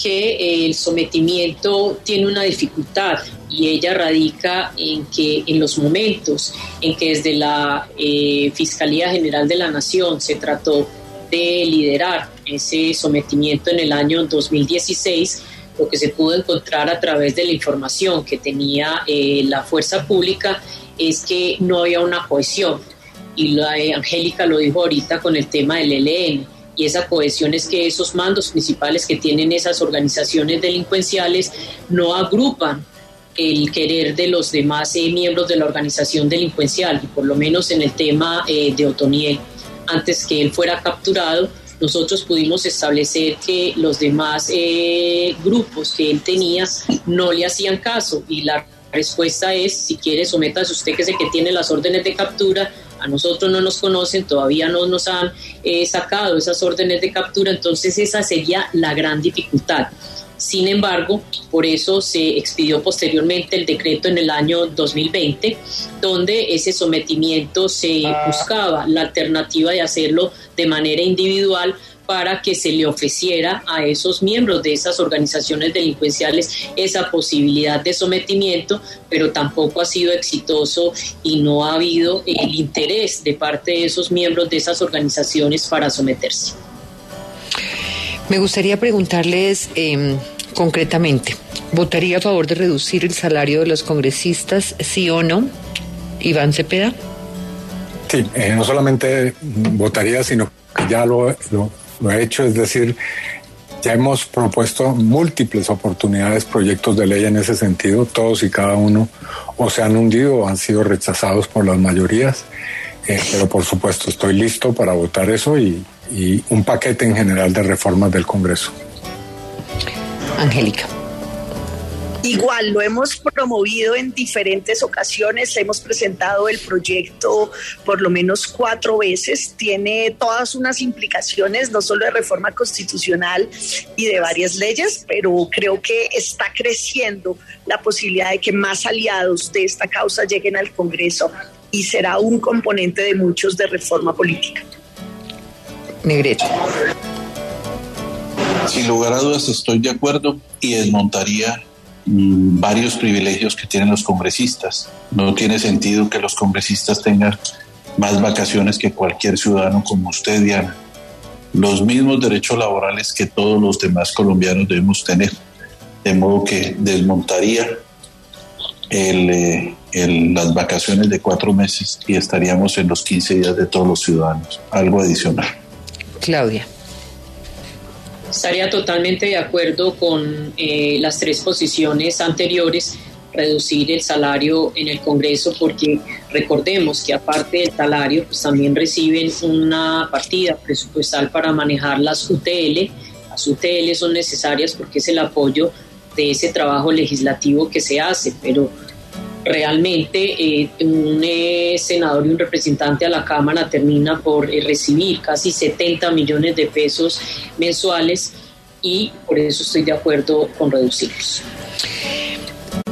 que el sometimiento tiene una dificultad y ella radica en que en los momentos en que desde la eh, Fiscalía General de la Nación se trató de liderar ese sometimiento en el año 2016, lo que se pudo encontrar a través de la información que tenía eh, la fuerza pública es que no había una cohesión. Y la, eh, Angélica lo dijo ahorita con el tema del ELN y esa cohesión es que esos mandos principales que tienen esas organizaciones delincuenciales no agrupan el querer de los demás eh, miembros de la organización delincuencial, y por lo menos en el tema eh, de Otoniel, antes que él fuera capturado, nosotros pudimos establecer que los demás eh, grupos que él tenía no le hacían caso y la respuesta es, si quiere, sométase usted que es el que tiene las órdenes de captura, a nosotros no nos conocen, todavía no nos han eh, sacado esas órdenes de captura, entonces esa sería la gran dificultad. Sin embargo, por eso se expidió posteriormente el decreto en el año 2020, donde ese sometimiento se buscaba la alternativa de hacerlo de manera individual para que se le ofreciera a esos miembros de esas organizaciones delincuenciales esa posibilidad de sometimiento, pero tampoco ha sido exitoso y no ha habido el interés de parte de esos miembros de esas organizaciones para someterse. Me gustaría preguntarles eh, concretamente, ¿votaría a favor de reducir el salario de los congresistas, sí o no? Iván Cepeda. Sí, eh, no solamente votaría, sino que ya lo, lo, lo he hecho, es decir, ya hemos propuesto múltiples oportunidades, proyectos de ley en ese sentido, todos y cada uno o se han hundido o han sido rechazados por las mayorías, eh, pero por supuesto estoy listo para votar eso y, y un paquete en general de reformas del Congreso. Angélica. Igual, lo hemos promovido en diferentes ocasiones, hemos presentado el proyecto por lo menos cuatro veces, tiene todas unas implicaciones, no solo de reforma constitucional y de varias leyes, pero creo que está creciendo la posibilidad de que más aliados de esta causa lleguen al Congreso y será un componente de muchos de reforma política. Negrete. Sin lugar a dudas estoy de acuerdo y desmontaría varios privilegios que tienen los congresistas. No tiene sentido que los congresistas tengan más vacaciones que cualquier ciudadano como usted, Diana. Los mismos derechos laborales que todos los demás colombianos debemos tener. De modo que desmontaría el, eh, las vacaciones de cuatro meses y estaríamos en los 15 días de todos los ciudadanos. Algo adicional. Claudia. Estaría totalmente de acuerdo con eh, las tres posiciones anteriores, reducir el salario en el Congreso, porque recordemos que aparte del salario, pues también reciben una partida presupuestal para manejar las UTL. Las UTL son necesarias porque es el apoyo de ese trabajo legislativo que se hace, pero realmente eh, un eh, senador y un representante a la Cámara termina por eh, recibir casi 70 millones de pesos mensuales y por eso estoy de acuerdo con reducirlos.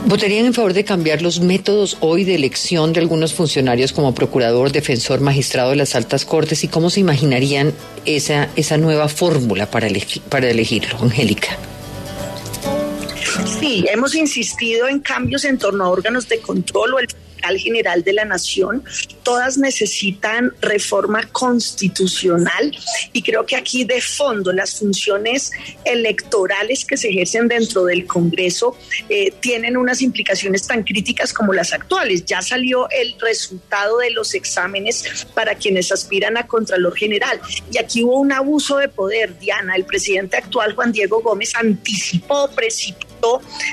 ¿Votarían en favor de cambiar los métodos hoy de elección de algunos funcionarios como procurador, defensor, magistrado de las altas cortes y cómo se imaginarían esa, esa nueva fórmula para, elegir, para elegirlo, Angélica? Sí, hemos insistido en cambios en torno a órganos de control o el general de la nación. Todas necesitan reforma constitucional y creo que aquí de fondo las funciones electorales que se ejercen dentro del Congreso eh, tienen unas implicaciones tan críticas como las actuales. Ya salió el resultado de los exámenes para quienes aspiran a Contralor General y aquí hubo un abuso de poder. Diana, el presidente actual Juan Diego Gómez anticipó, precipitó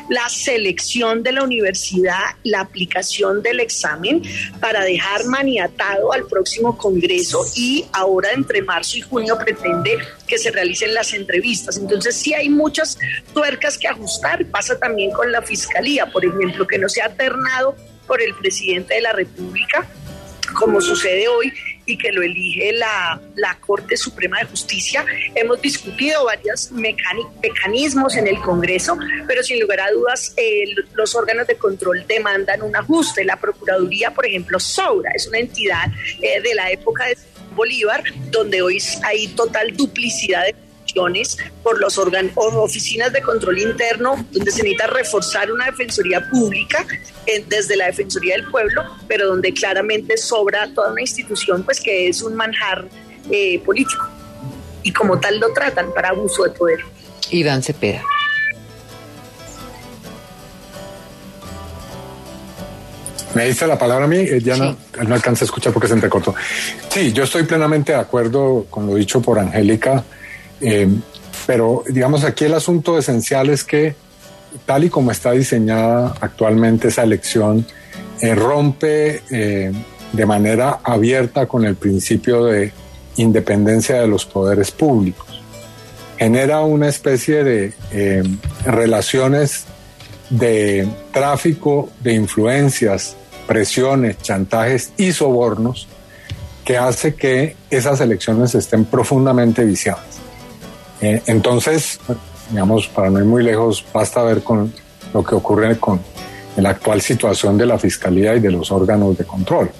la selección de la universidad, la aplicación del examen para dejar maniatado al próximo Congreso y ahora entre marzo y junio pretende que se realicen las entrevistas. Entonces sí hay muchas tuercas que ajustar. Pasa también con la Fiscalía, por ejemplo, que no se ha alternado por el presidente de la República como sucede hoy y que lo elige la, la Corte Suprema de Justicia. Hemos discutido varios mecanismos en el Congreso, pero sin lugar a dudas eh, los órganos de control demandan un ajuste. La Procuraduría, por ejemplo, Sobra, es una entidad eh, de la época de Bolívar, donde hoy hay total duplicidad de por los órganos oficinas de control interno, donde se necesita reforzar una defensoría pública eh, desde la Defensoría del Pueblo, pero donde claramente sobra toda una institución pues que es un manjar eh, político y como tal lo tratan para abuso de poder. Iván Cepeda. Me dice la palabra a mí, ya sí. no, no alcanza a escuchar porque se entrecortó. Sí, yo estoy plenamente de acuerdo con lo dicho por Angélica. Eh, pero digamos aquí el asunto esencial es que tal y como está diseñada actualmente esa elección, eh, rompe eh, de manera abierta con el principio de independencia de los poderes públicos. Genera una especie de relaciones de tráfico de influencias, presiones, chantajes y sobornos que hace que esas elecciones estén profundamente viciadas. Eh, entonces, digamos, para no ir muy lejos, basta ver con lo que ocurre con la actual situación de la Fiscalía y de los órganos de control.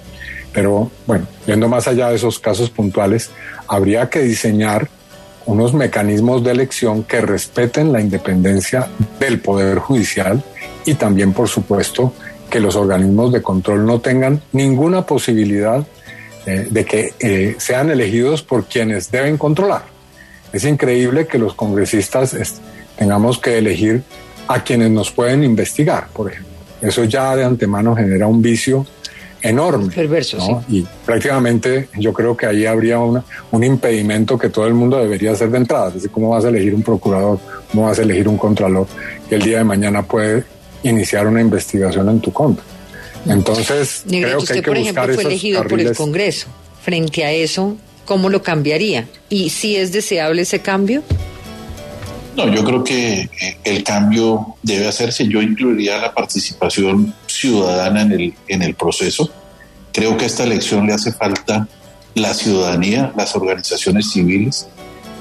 Pero bueno, yendo más allá de esos casos puntuales, habría que diseñar unos mecanismos de elección que respeten la independencia del Poder Judicial y también, por supuesto, que los organismos de control no tengan ninguna posibilidad eh, de que eh, sean elegidos por quienes deben controlar. Es increíble que los congresistas tengamos que elegir a quienes nos pueden investigar, por ejemplo. Eso ya de antemano genera un vicio enorme. Perverso, sí. Y prácticamente yo creo que ahí habría una, un impedimento que todo el mundo debería hacer de entrada. Es decir, ¿cómo vas a elegir un procurador? ¿Cómo vas a elegir un contralor que el día de mañana puede iniciar una investigación en tu contra? Entonces, creo que hay que por buscar ejemplo, fue elegido por el carriles. Congreso. Frente a eso, ¿cómo lo cambiaría? ¿Y si es deseable ese cambio? No, yo creo que el cambio debe hacerse. Yo incluiría la participación ciudadana en el, en el proceso. Creo que a esta elección le hace falta la ciudadanía, las organizaciones civiles.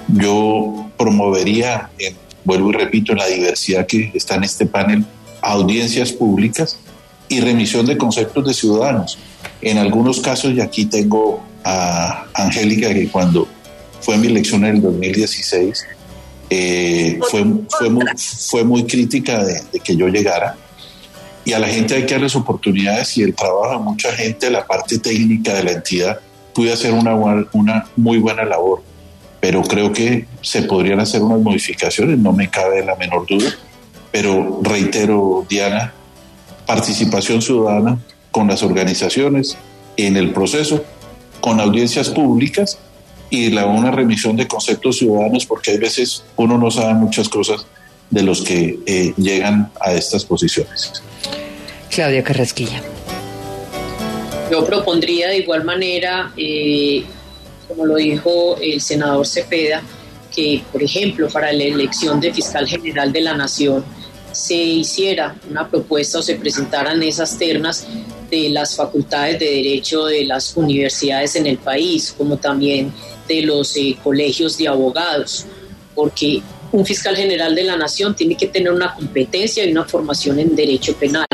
Yo promovería, en- vuelvo y repito, en la diversidad que está en este panel, audiencias públicas y remisión de conceptos de ciudadanos. En algunos casos, y aquí tengo a Angélica, que cuando fue mi elección en el 2016, eh, fue, fue, muy, fue muy crítica de, de que yo llegara. Y a la gente hay que darles oportunidades y el trabajo de mucha gente, la parte técnica de la entidad, puede hacer una, una muy buena labor. Pero creo que se podrían hacer unas modificaciones, no me cabe la menor duda. Pero reitero, Diana, participación ciudadana con las organizaciones en el proceso, con audiencias públicas y la, una remisión de conceptos ciudadanos, porque hay veces uno no sabe muchas cosas de los que eh, llegan a estas posiciones. Claudia Carrasquilla. Yo propondría de igual manera, eh, como lo dijo el senador Cepeda, que, por ejemplo, para la elección de fiscal general de la Nación se hiciera una propuesta o se presentaran esas ternas de las facultades de derecho de las universidades en el país, como también de los eh, colegios de abogados, porque un fiscal general de la Nación tiene que tener una competencia y una formación en derecho penal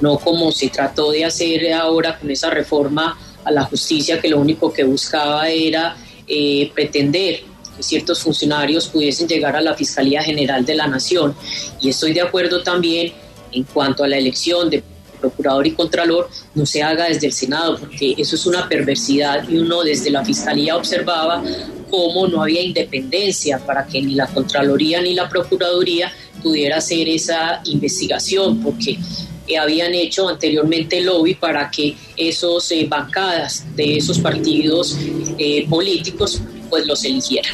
no como se trató de hacer ahora con esa reforma a la justicia que lo único que buscaba era eh, pretender que ciertos funcionarios pudiesen llegar a la Fiscalía General de la Nación. Y estoy de acuerdo también en cuanto a la elección de procurador y contralor no se haga desde el Senado, porque eso es una perversidad y uno desde la Fiscalía observaba cómo no había independencia para que ni la Contraloría ni la Procuraduría pudiera hacer esa investigación, porque eh, habían hecho anteriormente lobby para que esos eh, bancadas de esos partidos eh, políticos pues los eligieran.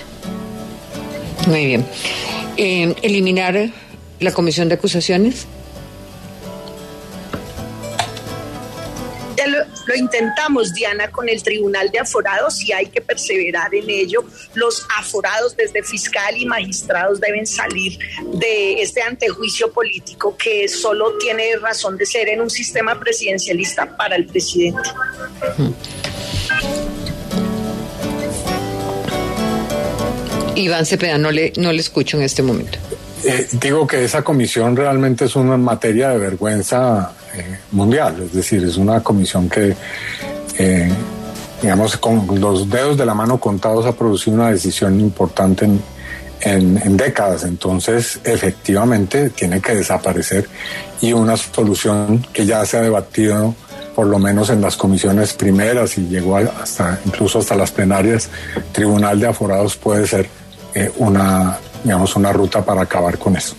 Muy bien. Eliminar la comisión de acusaciones. Intentamos, Diana, con el Tribunal de Aforados y hay que perseverar en ello. Los aforados desde fiscal y magistrados deben salir de este antejuicio político que solo tiene razón de ser en un sistema presidencialista para el presidente. Iván Cepeda, no le, no le escucho en este momento. Eh, digo que esa comisión realmente es una materia de vergüenza eh, mundial, es decir, es una comisión que, eh, digamos, con los dedos de la mano contados ha producido una decisión importante en, décadas, entonces efectivamente tiene que desaparecer y una solución que ya se ha debatido por lo menos en las comisiones primeras y llegó hasta incluso hasta las plenarias, Tribunal de Aforados puede ser eh, una, digamos, una ruta para acabar con eso.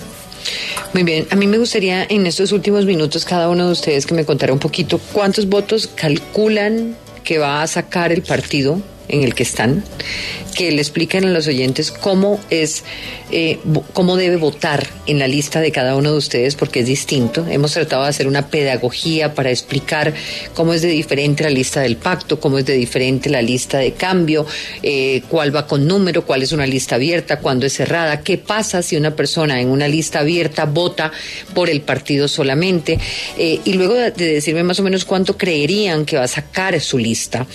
Muy bien, a mí me gustaría en estos últimos minutos cada uno de ustedes que me contara un poquito cuántos votos calculan que va a sacar el partido en el que están, que le expliquen a los oyentes cómo es, eh, cómo debe votar en la lista de cada uno de ustedes, porque es distinto. Hemos tratado de hacer una pedagogía para explicar cómo es de diferente la lista del pacto, cómo es de diferente la lista de cambio, eh, cuál va con número, cuál es una lista abierta, cuándo es cerrada, qué pasa si una persona en una lista abierta vota por el partido solamente, eh, y luego de, de decirme más o menos cuánto creerían que va a sacar su lista.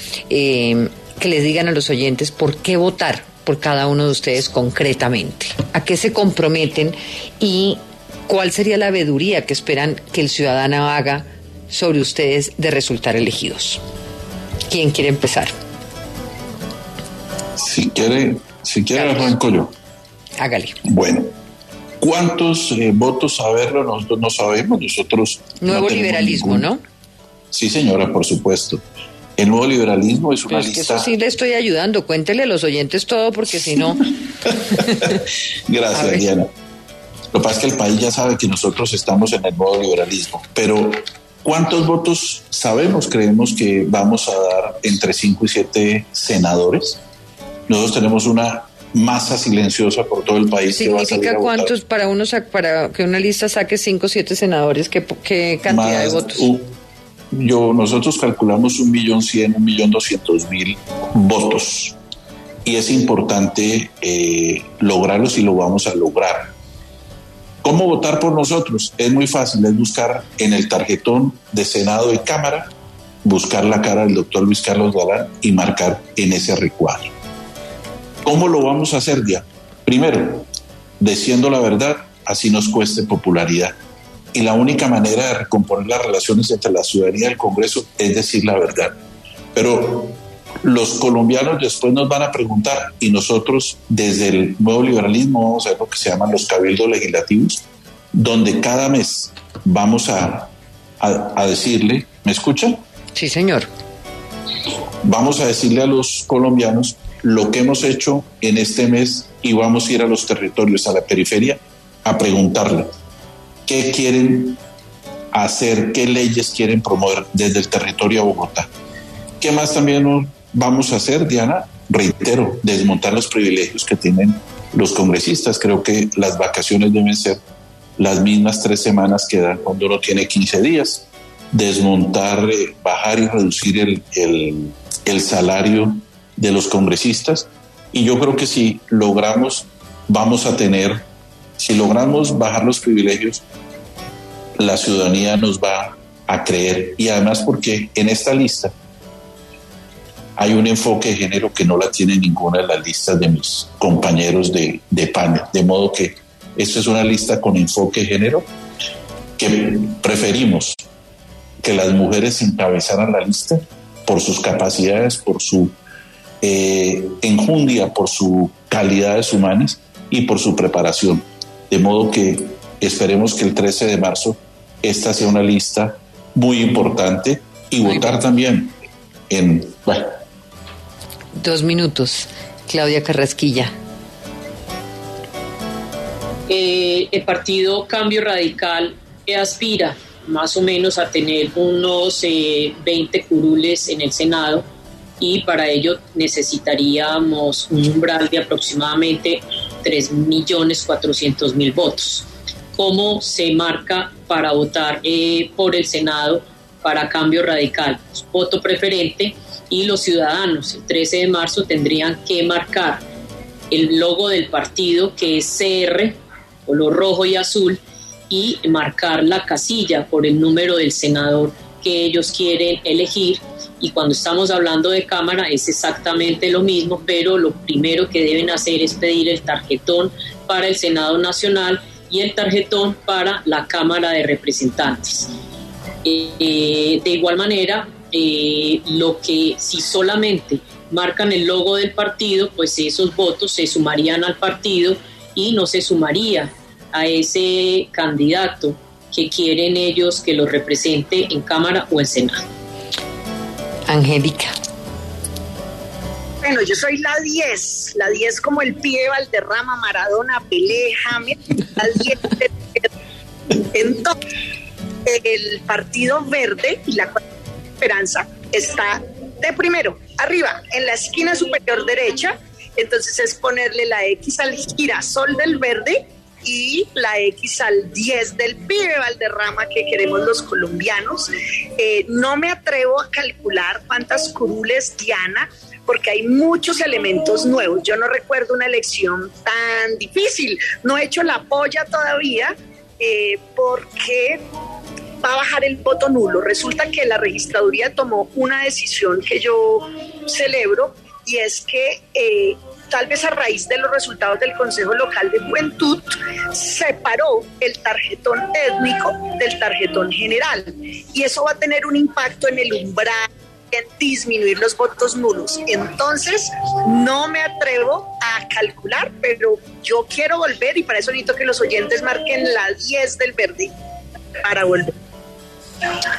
Que les digan a los oyentes por qué votar por cada uno de ustedes concretamente. ¿A qué se comprometen y cuál sería la veeduría que esperan que el ciudadano haga sobre ustedes de resultar elegidos? ¿Quién quiere empezar? Si quiere, si quiere arranco yo. Hágale. Bueno, ¿cuántos eh, votos saberlo? Nosotros no sabemos, nosotros... Nuevo liberalismo, ¿no? Sí, señora, por supuesto. El nuevo liberalismo es una lista... Que eso sí le estoy ayudando. Cuéntele a los oyentes todo porque si no... Gracias, Diana. Lo que pasa es que el país ya sabe que nosotros estamos en el nuevo liberalismo, pero ¿cuántos votos sabemos? Creemos que vamos a dar entre 5 y 7 senadores. Nosotros tenemos una masa silenciosa por todo el país. ¿Significa que cuántos para uno para que una lista saque 5 o 7 senadores? ¿Qué, qué cantidad de votos? Yo, nosotros calculamos un millón cien, un millón doscientos mil votos. Y es importante eh, lograrlos y lo vamos a lograr. ¿Cómo votar por nosotros? Es muy fácil, es buscar en el tarjetón de Senado y Cámara, buscar la cara del doctor Luis Carlos Galán y marcar en ese recuadro. ¿Cómo lo vamos a hacer ya? Primero, diciendo la verdad, así nos cueste popularidad y la única manera de recomponer las relaciones entre la ciudadanía y el Congreso es decir la verdad. Pero los colombianos después nos van a preguntar y nosotros desde el nuevo liberalismo vamos a ver lo que se llaman los cabildos legislativos, donde cada mes vamos a, a, decirle, ¿me escuchan? Sí, señor. Vamos a decirle a los colombianos lo que hemos hecho en este mes y vamos a ir a los territorios, a la periferia, a preguntarle qué quieren hacer, qué leyes quieren promover desde el territorio de Bogotá. ¿Qué más también vamos a hacer, Diana? Reitero, desmontar los privilegios que tienen los congresistas. Creo que las vacaciones deben ser las mismas tres semanas que dan cuando uno tiene 15 días. Desmontar, eh, bajar y reducir el, el, el salario de los congresistas. Y yo creo que si logramos, vamos a tener si logramos bajar los privilegios, la ciudadanía nos va a creer y además porque en esta lista hay un enfoque de género que no la tiene ninguna de las listas de mis compañeros de, panel, de modo que esta es una lista con enfoque de género que preferimos que las mujeres encabezaran la lista por sus capacidades, por su eh, enjundia, por sus calidades humanas y por su preparación. De modo que esperemos que el 13 de marzo esta sea una lista muy importante y votar también en... Dos minutos. Claudia Carrasquilla. Eh, el partido Cambio Radical aspira más o menos a tener unos 20 eh, curules en el Senado y para ello necesitaríamos un umbral de aproximadamente 3.400.000 votos. ¿Cómo se marca para votar eh, por el Senado para cambio radical? Pues, voto preferente y los ciudadanos el 13 de marzo tendrían que marcar el logo del partido que es CR, color rojo y azul, y marcar la casilla por el número del senador que ellos quieren elegir y cuando estamos hablando de Cámara es exactamente lo mismo, pero lo primero que deben hacer es pedir el tarjetón para el Senado Nacional y el tarjetón para la Cámara de Representantes. Eh, de igual manera, eh, lo que si solamente marcan el logo del partido, pues esos votos se sumarían al partido y no se sumaría a ese candidato que quieren ellos que los represente en Cámara o en Senado. Angélica. Bueno, yo soy la 10, la 10 como el pie Valderrama, Maradona, Pelé, James, la 10 Entonces, el Partido Verde y la Esperanza está de primero, arriba, en la esquina superior derecha. Entonces es ponerle la X al girasol del verde y la X al 10 del pibe Valderrama que queremos los colombianos. Eh, no me atrevo a calcular cuántas curules Diana, porque hay muchos elementos nuevos. Yo no recuerdo una elección tan difícil. No he hecho la polla todavía eh, porque va a bajar el voto nulo. Resulta que la registraduría tomó una decisión que yo celebro y es que eh, tal vez a raíz de los resultados del Consejo Local de Juventud, separó el tarjetón étnico del tarjetón general. Y eso va a tener un impacto en el umbral en disminuir los votos nulos. Entonces, no me atrevo a calcular, pero yo quiero volver y para eso necesito que los oyentes marquen la 10 del verde para volver.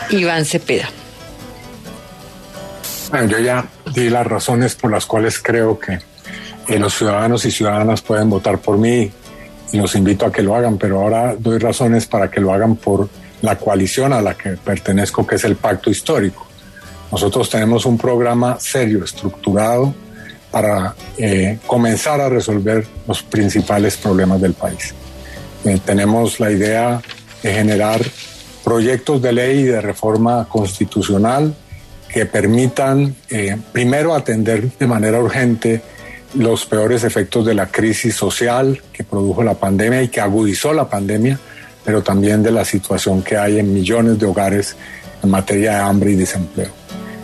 Iván Cepeda. Bueno, yo ya di las razones por las cuales creo que eh, los ciudadanos y ciudadanas pueden votar por mí y los invito a que lo hagan, pero ahora doy razones para que lo hagan por la coalición a la que pertenezco, que es el Pacto Histórico. Nosotros tenemos un programa serio, estructurado, para eh, comenzar a resolver los principales problemas del país. Eh, tenemos la idea de generar proyectos de ley y de reforma constitucional que permitan, eh, primero, atender de manera urgente los peores efectos de la crisis social que produjo la pandemia y que agudizó la pandemia, pero también de la situación que hay en millones de hogares en materia de hambre y desempleo.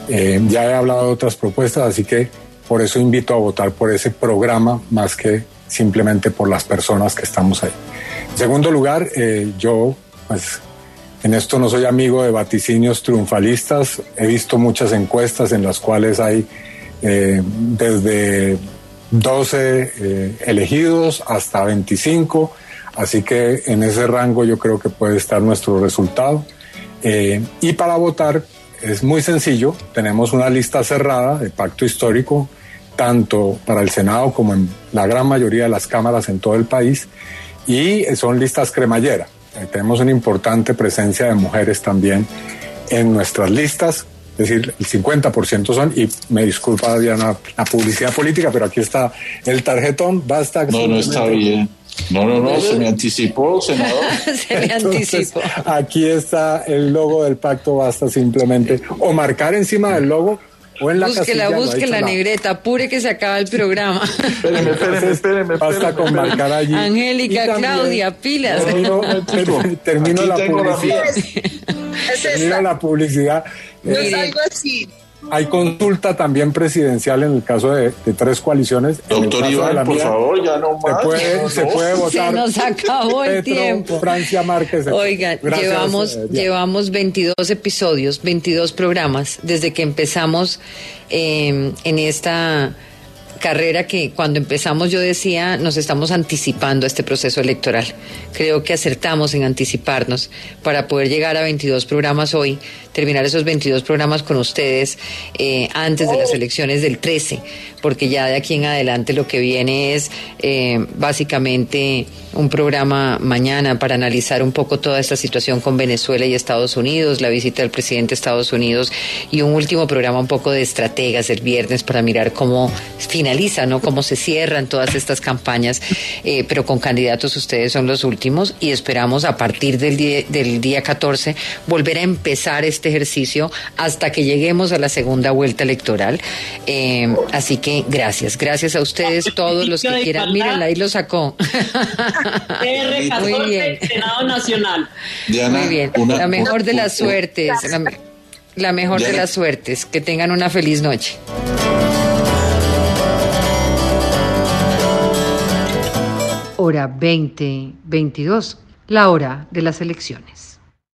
Eh, ya he hablado de otras propuestas, así que por eso invito a votar por ese programa más que simplemente por las personas que estamos ahí. En segundo lugar, eh, yo pues en esto no soy amigo de vaticinios triunfalistas. He visto muchas encuestas en las cuales hay eh, desde 12 elegidos hasta 25. Así que en ese rango yo creo que puede estar nuestro resultado. y para votar es muy sencillo, tenemos una lista cerrada de pacto histórico, tanto para el Senado como en la gran mayoría de las cámaras en todo el país, y son listas cremallera. Eh, tenemos una importante presencia de mujeres también en nuestras listas, es decir, el 50% son, y me disculpa Diana la publicidad política, pero aquí está el tarjetón, basta. No, no está bien. No, no, no, se me anticipó, senador. se me anticipó. Aquí está el logo del pacto, basta simplemente o marcar encima del logo o en la Búsquela, casilla, busque la negreta, apure que se acaba el programa. espéreme, espéreme, espéreme. Basta con marcar allí. Angélica, Claudia, pilas. Termino, termino la publicidad. termino la publicidad. No es algo así. Hay consulta también presidencial en el caso de, de tres coaliciones. Doctor Iván, por favor, ya no más. Se puede, no, se puede votar. Se nos acabó el Petro, tiempo. Francia Márquez. Oigan, Gracias, llevamos, eh, llevamos 22 episodios, 22 programas desde que empezamos eh, en esta carrera que cuando empezamos yo decía nos estamos anticipando a este proceso electoral. Creo que acertamos en anticiparnos para poder llegar a 22 programas hoy, terminar esos 22 programas con ustedes eh, antes de las elecciones del 13, porque ya de aquí en adelante lo que viene es eh, básicamente un programa mañana para analizar un poco toda esta situación con Venezuela y Estados Unidos, la visita del presidente de Estados Unidos y un último programa un poco de estrategas el viernes para mirar cómo finaliza, ¿no? Cómo se cierran todas estas campañas, eh, pero con candidatos ustedes son los últimos y esperamos a partir del día, del día 14 volver a empezar este ejercicio hasta que lleguemos a la segunda vuelta electoral. Eh, así que gracias, gracias a ustedes, todos los que quieran. Miren, ahí lo sacó. Muy bien. Senado Nacional. Diana, Muy bien. una- la mejor una- de las suertes. La, me- la mejor de las suertes. Que tengan una feliz noche. Hora 2022. La hora de las elecciones.